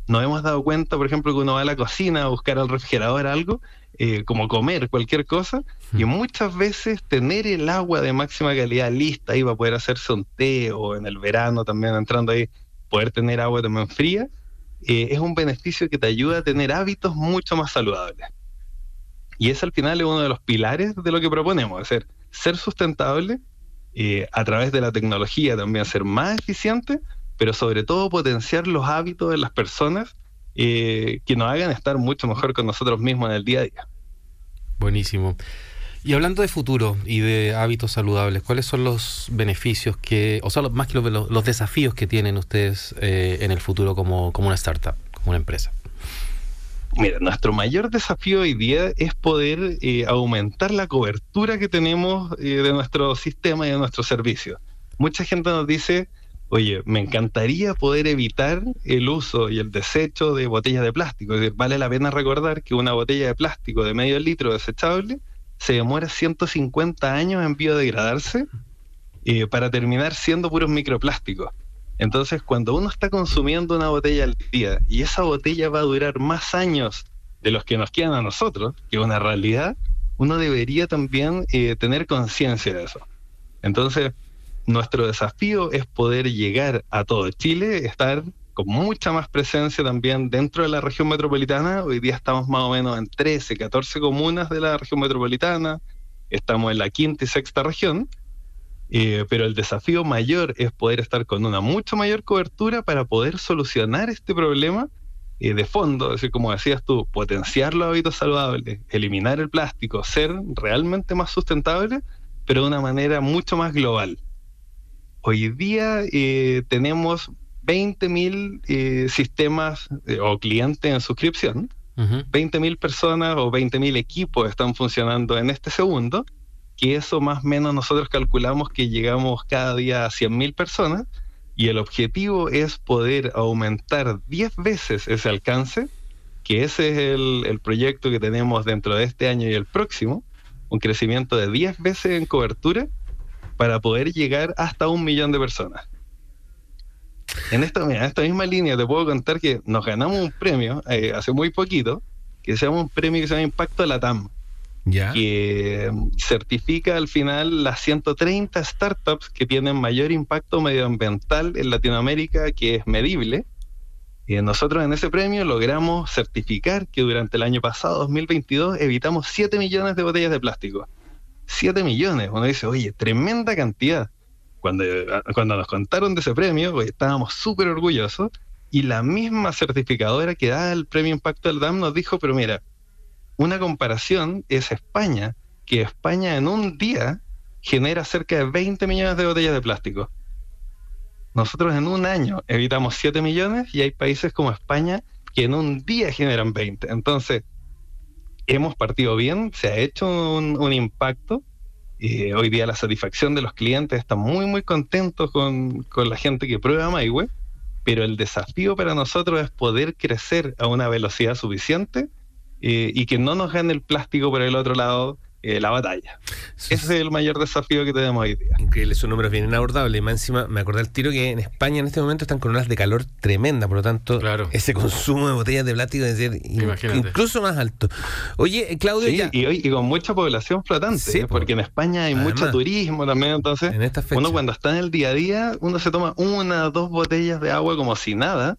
Nos hemos dado cuenta, por ejemplo, que uno va a la cocina a buscar al refrigerador algo, eh, como comer cualquier cosa, y muchas veces tener el agua de máxima calidad lista ahí para poder hacerse un té o en el verano también entrando ahí, poder tener agua también fría, eh, es un beneficio que te ayuda a tener hábitos mucho más saludables. Y ese al final es uno de los pilares de lo que proponemos, es ser, ser sustentable eh, a través de la tecnología, también ser más eficiente, pero sobre todo potenciar los hábitos de las personas eh, que nos hagan estar mucho mejor con nosotros mismos en el día a día. Buenísimo. Y hablando de futuro y de hábitos saludables, ¿cuáles son los beneficios que, o sea, más que los, desafíos que tienen ustedes eh, en el futuro como, como una startup, como una empresa? Mira, nuestro mayor desafío hoy día es poder eh, aumentar la cobertura que tenemos eh, de nuestro sistema y de nuestro servicio. Mucha gente nos dice, oye, me encantaría poder evitar el uso y el desecho de botellas de plástico. Vale la pena recordar que una botella de plástico de medio litro desechable se demora 150 años en biodegradarse eh, para terminar siendo puros microplásticos. Entonces, cuando uno está consumiendo una botella al día y esa botella va a durar más años de los que nos quedan a nosotros, que es una realidad, uno debería también eh, tener conciencia de eso. Entonces, nuestro desafío es poder llegar a todo Chile, estar con mucha más presencia también dentro de la región metropolitana. Hoy día estamos más o menos en 13, 14 comunas de la región metropolitana, estamos en la quinta y sexta región. Eh, pero el desafío mayor es poder estar con una mucho mayor cobertura para poder solucionar este problema eh, de fondo, es decir, como decías tú, potenciar los hábitos saludables, eliminar el plástico, ser realmente más sustentable, pero de una manera mucho más global. Hoy día eh, tenemos 20.000 eh, sistemas eh, o clientes en suscripción, Ujú. 20.000 personas o 20.000 equipos están funcionando en este segundo, que eso más o menos nosotros calculamos que llegamos cada día a 100.000 personas y el objetivo es poder aumentar 10 veces ese alcance, que ese es el, el proyecto que tenemos dentro de este año y el próximo, un crecimiento de 10 veces en cobertura para poder llegar hasta un millón de personas. En esta, mira, en esta misma línea te puedo contar que nos ganamos un premio eh, hace muy poquito, que se llama un premio que se llama Impacto Latam, Ya. que mm, certifica al final las 130 startups que tienen mayor impacto medioambiental en Latinoamérica, que es medible. Y nosotros en ese premio logramos certificar que durante el año pasado, 2022, evitamos 7 millones de botellas de plástico. 7 millones. Uno dice, oye, tremenda cantidad. Cuando, cuando nos contaron de ese premio, estábamos súper orgullosos. Y la misma certificadora que da el premio Impacto del DAM nos dijo, pero mira, una comparación es España, que España en un día genera cerca de 20 millones de botellas de plástico. Nosotros en un año evitamos 7 millones y hay países como España que en un día generan 20. Entonces, hemos partido bien, se ha hecho un, impacto. Eh, hoy día la satisfacción de los clientes está muy, muy contentos con, con la gente que prueba Maihue, pero el desafío para nosotros es poder crecer a una velocidad suficiente eh, y que no nos gane el plástico por el otro lado eh, la batalla. Ese es el mayor desafío que tenemos hoy día. Increíble, esos números bien inabordables. Y más encima, me acordé al tiro que en España en este momento están con olas de calor tremenda, por lo tanto, Claro. ese consumo de botellas de plástico debe ser Imagínate. incluso más alto. Oye, eh, Claudio, Sí, ya, y, hoy- y con mucha población flotante, Sí, ¿eh? po. porque en España hay Además. mucho turismo también, entonces en esta fecha. uno cuando está en el día a día, uno se toma una, dos botellas de agua como si nada,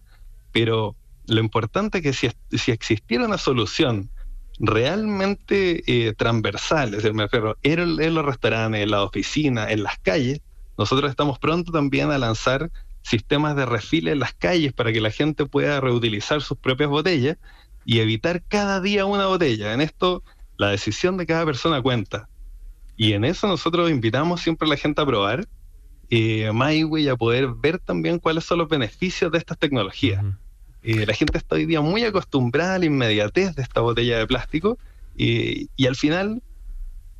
pero lo importante es que si, si existiera una solución realmente eh, transversal, es decir, me refiero en, en los restaurantes, en la oficina, en las calles, nosotros estamos pronto también a lanzar sistemas de refil en las calles para que la gente pueda reutilizar sus propias botellas y evitar cada día una botella. En esto, la decisión de cada persona cuenta. Y en eso nosotros invitamos siempre a la gente a probar eh, MyWay a poder ver también cuáles son los beneficios de estas tecnologías. Eh, la gente está hoy día muy acostumbrada a la inmediatez de esta botella de plástico Y, y al final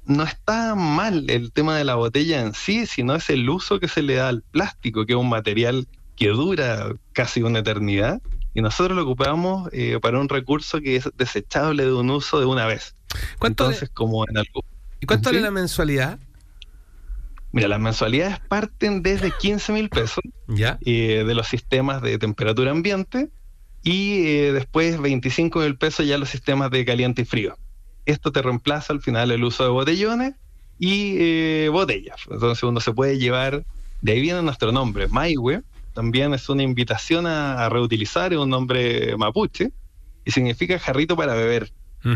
no está mal el tema de la botella en sí, sino es el uso que se le da al plástico, que es un material que dura casi una eternidad, y nosotros lo ocupamos eh, para un recurso que es desechable de un uso de una vez. ¿Cuánto Entonces, como en algo. ¿Y cuánto ¿Sí? vale la mensualidad? Mira, las mensualidades parten desde 15 mil pesos ¿Ya? eh, de los sistemas de temperatura ambiente y eh, después 25 mil pesos ya los sistemas de caliente y frío. Esto te reemplaza al final el uso de botellones y eh, botellas. Entonces uno se puede llevar, de ahí viene nuestro nombre, Maihue, también es una invitación a, a reutilizar, es un nombre mapuche y significa jarrito para beber.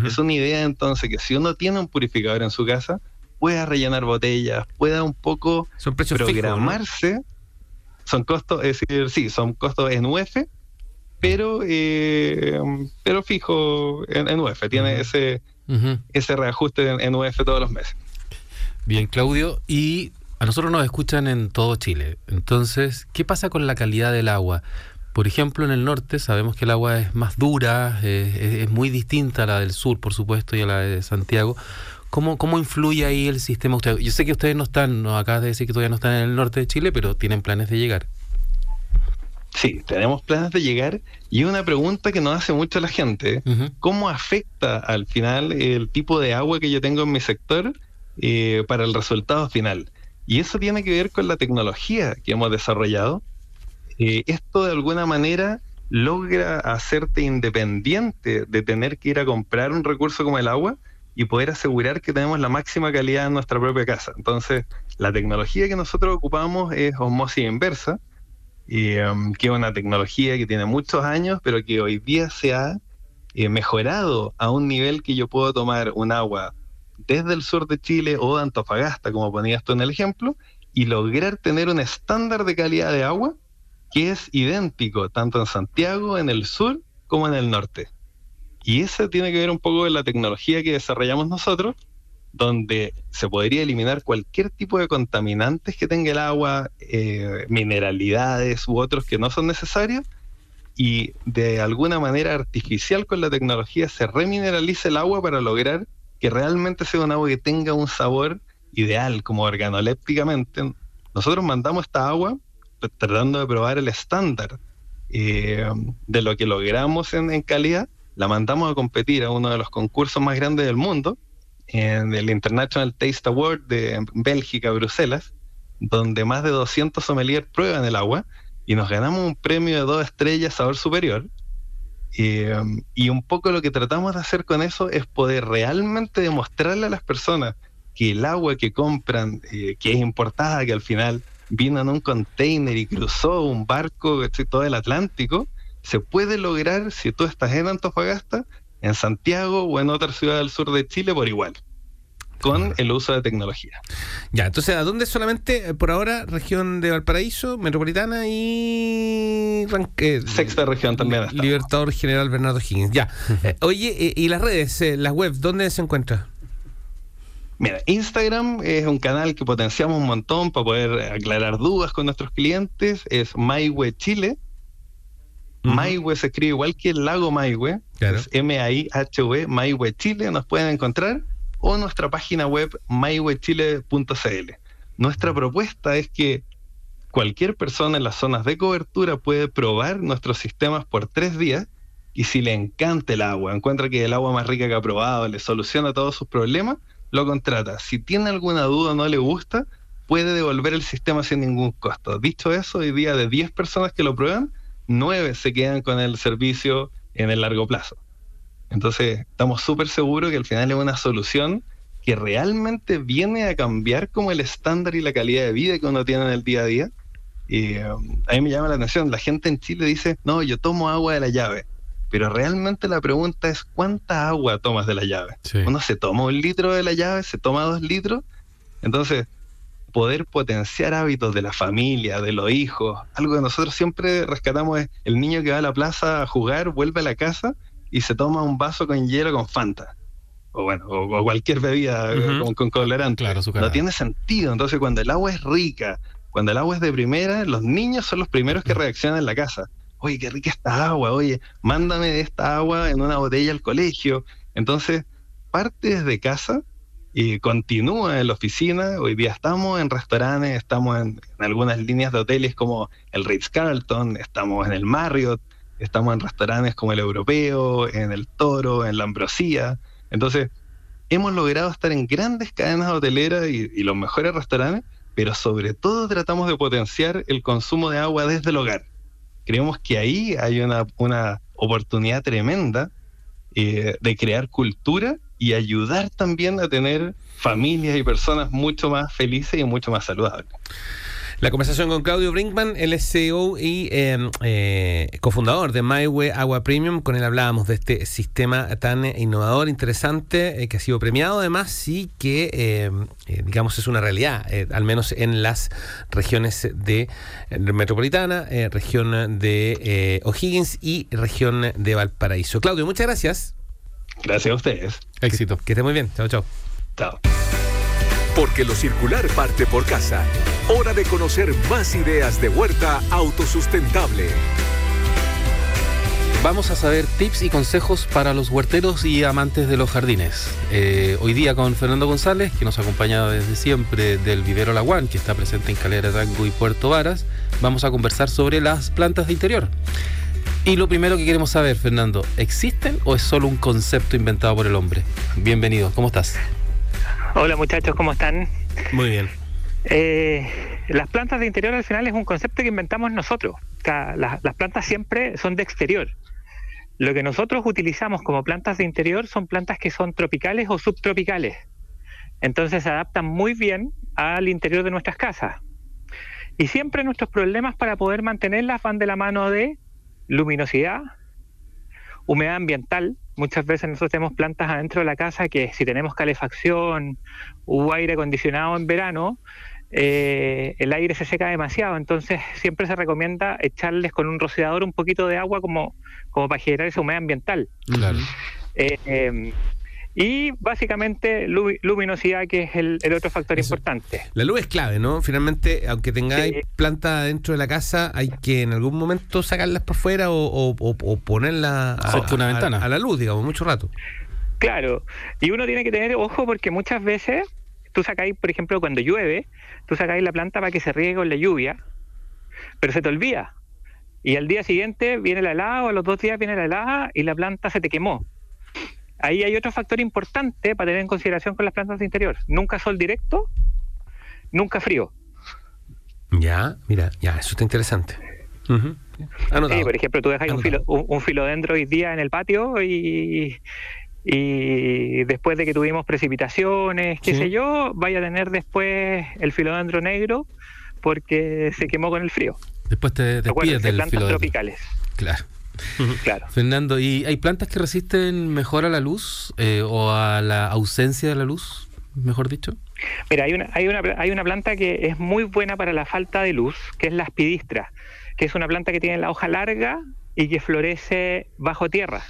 Es una idea entonces que si uno tiene un purificador en su casa, pueda rellenar botellas, pueda un poco programarse. Son costos, es decir, sí, son costos en UF, pero eh, pero fijo en, en UF, tiene ese ese reajuste en, en UF todos los meses. Bien, Claudio. Y a nosotros nos escuchan en todo Chile. Entonces, ¿qué pasa con la calidad del agua? Por ejemplo, en el norte sabemos que el agua es más dura, es, es muy distinta a la del sur, por supuesto, y a la de Santiago. ¿Cómo, ¿Cómo influye ahí el sistema? Usted, yo sé que ustedes no están, nos acabas de decir que todavía no están en el norte de Chile, pero tienen planes de llegar. Sí, tenemos planes de llegar y una pregunta que nos hace mucho la gente. ¿cómo afecta al final el tipo de agua que yo tengo en mi sector eh, para el resultado final? Y eso tiene que ver con la tecnología que hemos desarrollado. Eh, esto de alguna manera logra hacerte independiente de tener que ir a comprar un recurso como el agua y poder asegurar que tenemos la máxima calidad en nuestra propia casa. Entonces, la tecnología que nosotros ocupamos es osmosis inversa, em, que es una tecnología que tiene muchos años, pero que hoy día se ha eh, mejorado a un nivel que yo puedo tomar un agua desde el sur de Chile o de Antofagasta, como ponías tú en el ejemplo, y lograr tener un estándar de calidad de agua que es idéntico tanto en Santiago, en el sur, como en el norte. Y eso tiene que ver un poco con la tecnología que desarrollamos nosotros, donde se podría eliminar cualquier tipo de contaminantes que tenga el agua, eh, mineralidades u otros que no son necesarios, y de alguna manera artificial con la tecnología se remineraliza el agua para lograr que realmente sea un agua que tenga un sabor ideal, como organolépticamente. Nosotros mandamos esta agua tratando de probar el estándar eh, de lo que logramos en calidad, la mandamos a competir a uno de los concursos más grandes del mundo, en el International Taste Award de Bélgica, Bruselas, donde más de 200 sommeliers prueban el agua y nos ganamos un premio de dos estrellas sabor superior. Eh, y un poco lo que tratamos de hacer con eso es poder realmente demostrarle a las personas que el agua que compran, eh, que es importada, que al final vino en un container y cruzó un barco todo el Atlántico, se puede lograr si tú estás en Antofagasta, en Santiago o en otra ciudad del sur de Chile por igual, con el uso de tecnología. Ya, entonces, ¿a dónde solamente eh, por ahora? Región de Valparaíso, Metropolitana y. Ran- eh, Sexta región también. Libertador General Bernardo Higgins. Ya. Eh, oye, eh, ¿y las redes, eh, las webs, dónde se encuentra? Mira, Instagram es un canal que potenciamos un montón para poder aclarar dudas con nuestros clientes. Es Maihue Chile. Ujú. Maihue se escribe igual que el lago Maihue. Claro. Es M-A-I-H-U-E, Maihue Chile. Nos pueden encontrar. O nuestra página web maihuechile.cl. Nuestra propuesta es que cualquier persona en las zonas de cobertura puede probar nuestros sistemas por tres días y si le encanta el agua, encuentra que el agua más rica que ha probado, le soluciona todos sus problemas, lo contrata. Si tiene alguna duda o no le gusta, puede devolver el sistema sin ningún costo. Dicho eso, hoy día de 10 personas que lo prueban, 9 se quedan con el servicio en el largo plazo. Entonces, estamos súper seguros que al final es una solución que realmente viene a cambiar como el estándar y la calidad de vida que uno tiene en el día a día. Y eh, a mí me llama la atención, la gente en Chile dice, no, yo tomo agua de la llave, pero realmente la pregunta es, ¿cuánta agua tomas de la llave? Sí. Uno se toma un litro de la llave, se toma dos litros, entonces poder potenciar hábitos de la familia, de los hijos, algo que nosotros siempre rescatamos es el niño que va a la plaza a jugar, vuelve a la casa y se toma un vaso con hielo con Fanta. O bueno, o, o cualquier bebida eh, con, con colorante. Claro, no tiene sentido. Entonces, cuando el agua es rica, cuando el agua es de primera, los niños son los primeros que reaccionan en la casa. Oye, qué rica esta agua, oye, mándame esta agua en una botella al colegio. Entonces, parte desde casa y continúa en la oficina. Hoy día estamos en restaurantes, estamos en, algunas líneas de hoteles como el Ritz Carlton, estamos en el Marriott, estamos en restaurantes como el Europeo, en el Toro, en la Ambrosía. Entonces, hemos logrado estar en grandes cadenas hoteleras y, y los mejores restaurantes, pero sobre todo tratamos de potenciar el consumo de agua desde el hogar. Creemos que ahí hay una, una oportunidad tremenda eh, de crear cultura y ayudar también a tener familias y personas mucho más felices y mucho más saludables. La conversación con Claudio Brinkman, es CEO y eh, eh, cofundador de MyWay Agua Premium. Con él hablábamos de este sistema tan innovador, interesante, eh, que ha sido premiado además y que, eh, eh, digamos, es una realidad, eh, al menos en las regiones de eh, metropolitana, eh, región de eh, O'Higgins y región de Valparaíso. Claudio, muchas gracias. Gracias a ustedes. Éxito. Que esté muy bien. Chao, chao. Chao. Porque lo circular parte por casa. Hora de conocer más ideas de huerta autosustentable. Vamos a saber tips y consejos para los huerteros y amantes de los jardines. Eh, hoy día con Fernando González, que nos ha acompañado desde siempre del Vivero Laguán, que está presente en Calera Tango y Puerto Varas, vamos a conversar sobre las plantas de interior. Y lo primero que queremos saber, Fernando, ¿existen o es solo un concepto inventado por el hombre? Bienvenido, ¿cómo estás? Hola muchachos, ¿cómo están? Muy bien. Eh, las plantas de interior al final es un concepto que inventamos nosotros. O sea, las, las plantas siempre son de exterior. Lo que nosotros utilizamos como plantas de interior son plantas que son tropicales o subtropicales. Entonces se adaptan muy bien al interior de nuestras casas. Y siempre nuestros problemas para poder mantenerlas van de la mano de luminosidad, humedad ambiental. Muchas veces nosotros tenemos plantas adentro de la casa que si tenemos calefacción o aire acondicionado en verano, eh, el aire se seca demasiado. Entonces siempre se recomienda echarles con un rociador un poquito de agua como, como para generar esa humedad ambiental. Claro. Eh, eh, y básicamente lu- luminosidad, que es el, el otro factor importante. La luz es clave, ¿no? Finalmente, aunque tengáis Sí. planta dentro de la casa, hay que en algún momento sacarlas por fuera o, o- o- o ponerla a, una a- ventana. a la luz, digamos, mucho rato. Claro, y uno tiene que tener ojo porque muchas veces tú sacáis, por ejemplo, cuando llueve, tú sacáis la planta para que se riegue con la lluvia, pero se te olvida. Y al día siguiente viene la helada o a los dos días viene la helada y la planta se te quemó. Ahí hay otro factor importante para tener en consideración con las plantas de interior. Nunca sol directo, nunca frío. Ya, mira, ya, eso está interesante. Sí, por ejemplo, tú dejas un, filo, un, un filodendro hoy día en el patio y, y después de que tuvimos precipitaciones, qué Sí. sé yo, vaya a tener después el filodendro negro porque se quemó con el frío. Después te despides del plantas filodendro. tropicales, Claro. claro. Fernando, ¿y hay plantas que resisten mejor a la luz eh, o a la ausencia de la luz, mejor dicho? Mira, hay una, hay, una, hay una planta que es muy buena para la falta de luz, que es la aspidistra, que es una planta que tiene la hoja larga y que florece bajo tierra.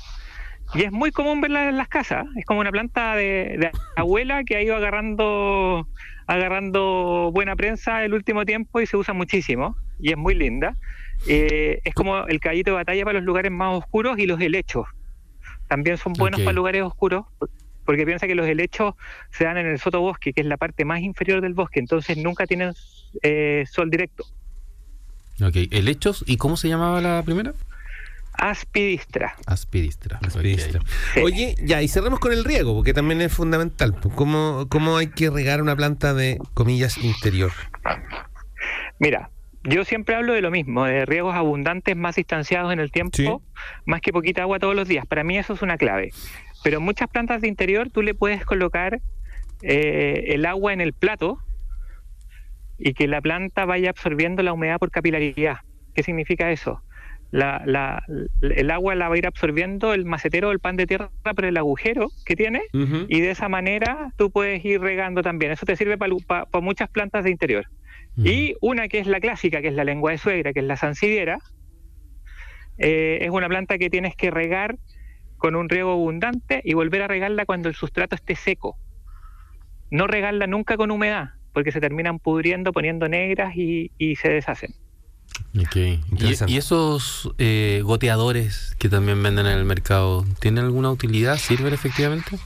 Y es muy común verla en las casas. Es como una planta de, de abuela que ha ido agarrando, agarrando buena prensa el último tiempo y se usa muchísimo. Y es muy linda. Eh, es como el caballito de batalla para los lugares más oscuros y los helechos. También son buenos para lugares oscuros porque piensa que los helechos se dan en el sotobosque, que es la parte más inferior del bosque, entonces nunca tienen eh, sol directo. Ok, helechos. ¿Y cómo se llamaba la primera? Aspidistra. Aspidistra. Aspidistra. Oye, ya, y cerremos con el riego, porque también es fundamental. pues, ¿Cómo, ¿Cómo hay que regar una planta de, comillas, interior? Mira, yo siempre hablo de lo mismo, de riegos abundantes más distanciados en el tiempo, Sí. más que poquita agua todos los días. Para mí eso es una clave. Pero en muchas plantas de interior tú le puedes colocar eh, el agua en el plato y que la planta vaya absorbiendo la humedad por capilaridad. ¿Qué significa eso? La, la- el agua la va a ir absorbiendo el macetero o el pan de tierra por el agujero que tiene y de esa manera tú puedes ir regando también. Eso te sirve para muchas plantas de interior. Y una que es la clásica, que es la lengua de suegra, que es la sansevieria, eh, es una planta que tienes que regar con un riego abundante y volver a regarla cuando el sustrato esté seco. No regarla nunca con humedad, porque se terminan pudriendo, poniendo negras y, y se deshacen. Ok. ¿Y, Interesante. y esos eh, goteadores que también venden en el mercado, ¿tienen alguna utilidad? ¿Sirven efectivamente?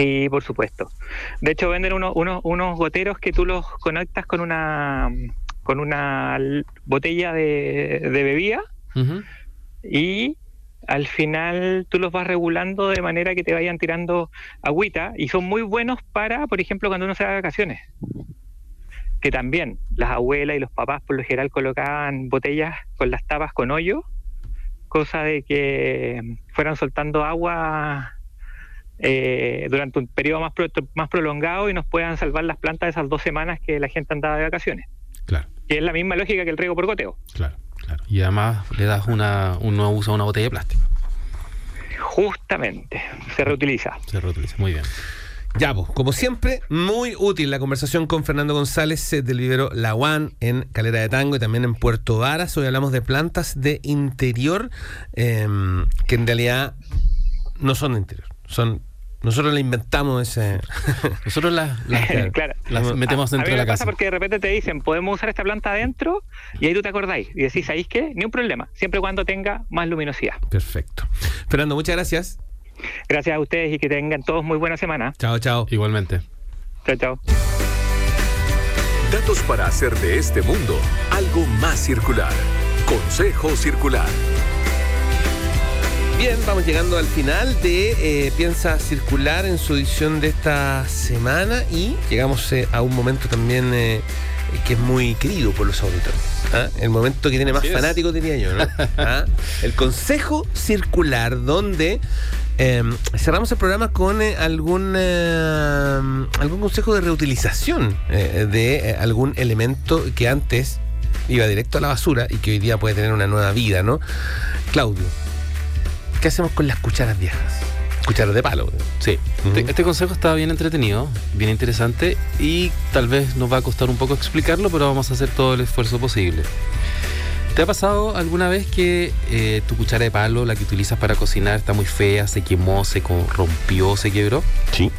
Sí, por supuesto. De hecho, venden unos, unos, unos goteros que tú los conectas con una con una botella de, de bebida y al final tú los vas regulando de manera que te vayan tirando agüita y son muy buenos para, por ejemplo, cuando uno se va de vacaciones. Que también las abuelas y los papás por lo general colocaban botellas con las tapas con hoyo, cosa de que fueran soltando agua eh, durante un periodo más, pro- más prolongado y nos puedan salvar las plantas de esas dos semanas que la gente andaba de vacaciones. Claro. Que es la misma lógica que el riego por goteo. Claro, claro. Y además le das una, un nuevo uso a una botella de plástico. Justamente, se reutiliza. Se reutiliza. Muy bien. Ya, pues, como siempre, muy útil la conversación con Fernando González del vivero La One en Calera de Tango y también en Puerto Varas. Hoy hablamos de plantas de interior eh, que en realidad no son de interior. Son, nosotros le inventamos ese. Nosotros las, las- claro. las metemos A- dentro a mí de la pasa casa. porque de repente te dicen, podemos usar esta planta adentro, y ahí tú te acordáis y decís, ¿sabéis qué? Ni un problema, siempre y cuando tenga más luminosidad. Perfecto. Fernando, muchas gracias. Gracias a ustedes y que tengan todos muy buena semana. Chao, chao. Igualmente. Chao, chao. Datos para hacer de este mundo algo más circular. Consejo Circular. Bien, vamos llegando al final de eh, Piensa Circular en su edición de esta semana y llegamos eh, a un momento también eh, que es muy querido por los auditores. ¿ah? El momento que tiene más fanáticos, diría yo. ¿no? ¿Ah? El Consejo Circular, donde eh, cerramos el programa con algún, eh, algún consejo de reutilización de algún elemento que antes iba directo a la basura y que hoy día puede tener una nueva vida, ¿no? Claudio, ¿qué hacemos con las cucharas viejas? Cucharas de palo. Sí, este, este consejo está bien entretenido, bien interesante y tal vez nos va a costar un poco explicarlo, pero vamos a hacer todo el esfuerzo posible. ¿Te ha pasado alguna vez que eh, tu cuchara de palo, la que utilizas para cocinar, está muy fea, se quemó, se rompió, se quebró? Sí.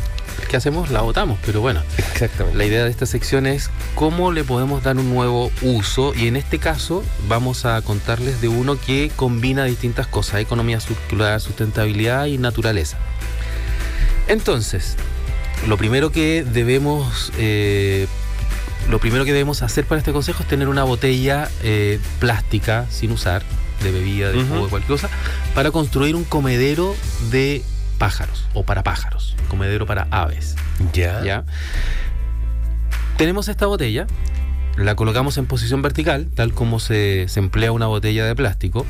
¿Qué hacemos? La botamos, pero bueno. Exactamente. La idea de esta sección es cómo le podemos dar un nuevo uso y en este caso vamos a contarles de uno que combina distintas cosas, economía circular, sustentabilidad y naturaleza. Entonces, lo primero que debemos... eh, lo primero que debemos hacer para este consejo es tener una botella eh, plástica sin usar, de bebida, de de cualquier cosa, para construir un comedero de pájaros o para pájaros, comedero para aves. Ya. ¿ya? Tenemos esta botella, la colocamos en posición vertical, tal como se, se emplea una botella de plástico,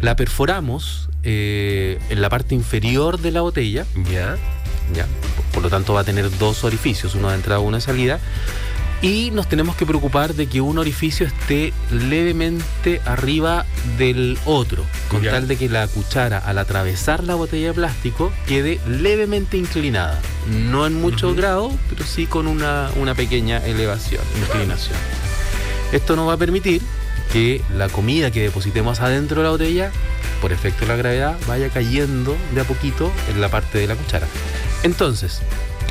la perforamos eh, en la parte inferior de la botella, Ya. ¿ya? Por, por lo tanto va a tener dos orificios, uno de entrada y uno de salida, y nos tenemos que preocupar de que un orificio esté levemente arriba del otro, con Ya. tal de que la cuchara al atravesar la botella de plástico quede levemente inclinada. No en mucho grado, pero sí con una, una pequeña elevación, inclinación. Esto nos va a permitir que la comida que depositemos adentro de la botella, por efecto de la gravedad, vaya cayendo de a poquito en la parte de la cuchara. Entonces,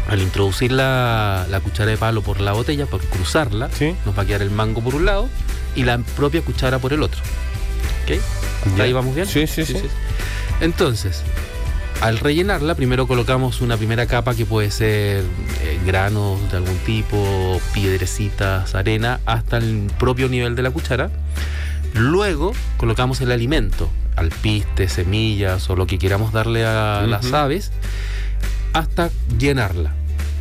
al introducir la, la cuchara de palo por la botella, por cruzarla, Sí. nos va a quedar el mango por un lado y la propia cuchara por el otro. ¿Ok? ¿Hasta Ya. ahí vamos bien? Sí, sí, sí. Entonces, al rellenarla, primero colocamos una primera capa que puede ser eh, granos de algún tipo, piedrecitas, arena, hasta el propio nivel de la cuchara. Luego colocamos el alimento, alpiste, semillas o lo que queramos darle a las aves, hasta llenarla.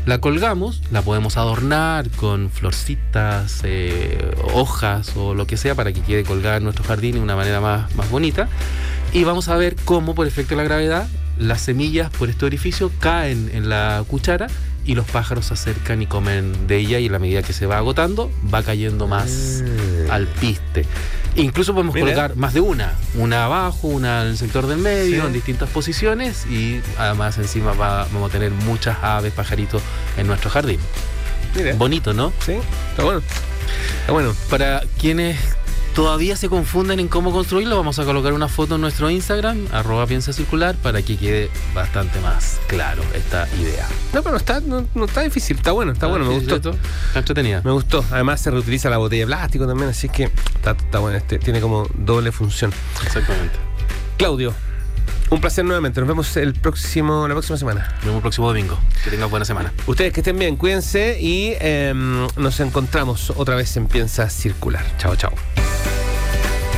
La colgamos, la podemos adornar con florcitas, eh, hojas o lo que sea para que quede colgada en nuestro jardín de una manera más, más bonita. Y vamos a ver cómo por efecto de la gravedad las semillas por este orificio caen en la cuchara y los pájaros se acercan y comen de ella y a la medida que se va agotando va cayendo más al piste. Incluso podemos Mira. colocar más de una, una abajo, una en el sector del medio, Sí. en distintas posiciones y además encima va- vamos a tener muchas aves, pajaritos en nuestro jardín. Mira. Bonito, ¿no? Sí, está bueno. Está bueno. Para quienes todavía se confunden en cómo construirlo, vamos a colocar una foto en nuestro Instagram, arroba piensa circular, para que quede bastante más claro esta idea. No, pero está, no, no está difícil, está bueno, está bueno, me Ah, gustó. ¿cierto? Está entretenida. Me gustó. Además se reutiliza la botella de plástico también, así que está, está bueno. Este tiene como doble función. Exactamente. Claudio, Un placer nuevamente. Nos vemos el próximo, la próxima semana. Nos vemos el próximo domingo. Que tengan buena semana. Ustedes que estén bien, cuídense y em, nos encontramos otra vez en Piensa Circular. Chao, chao.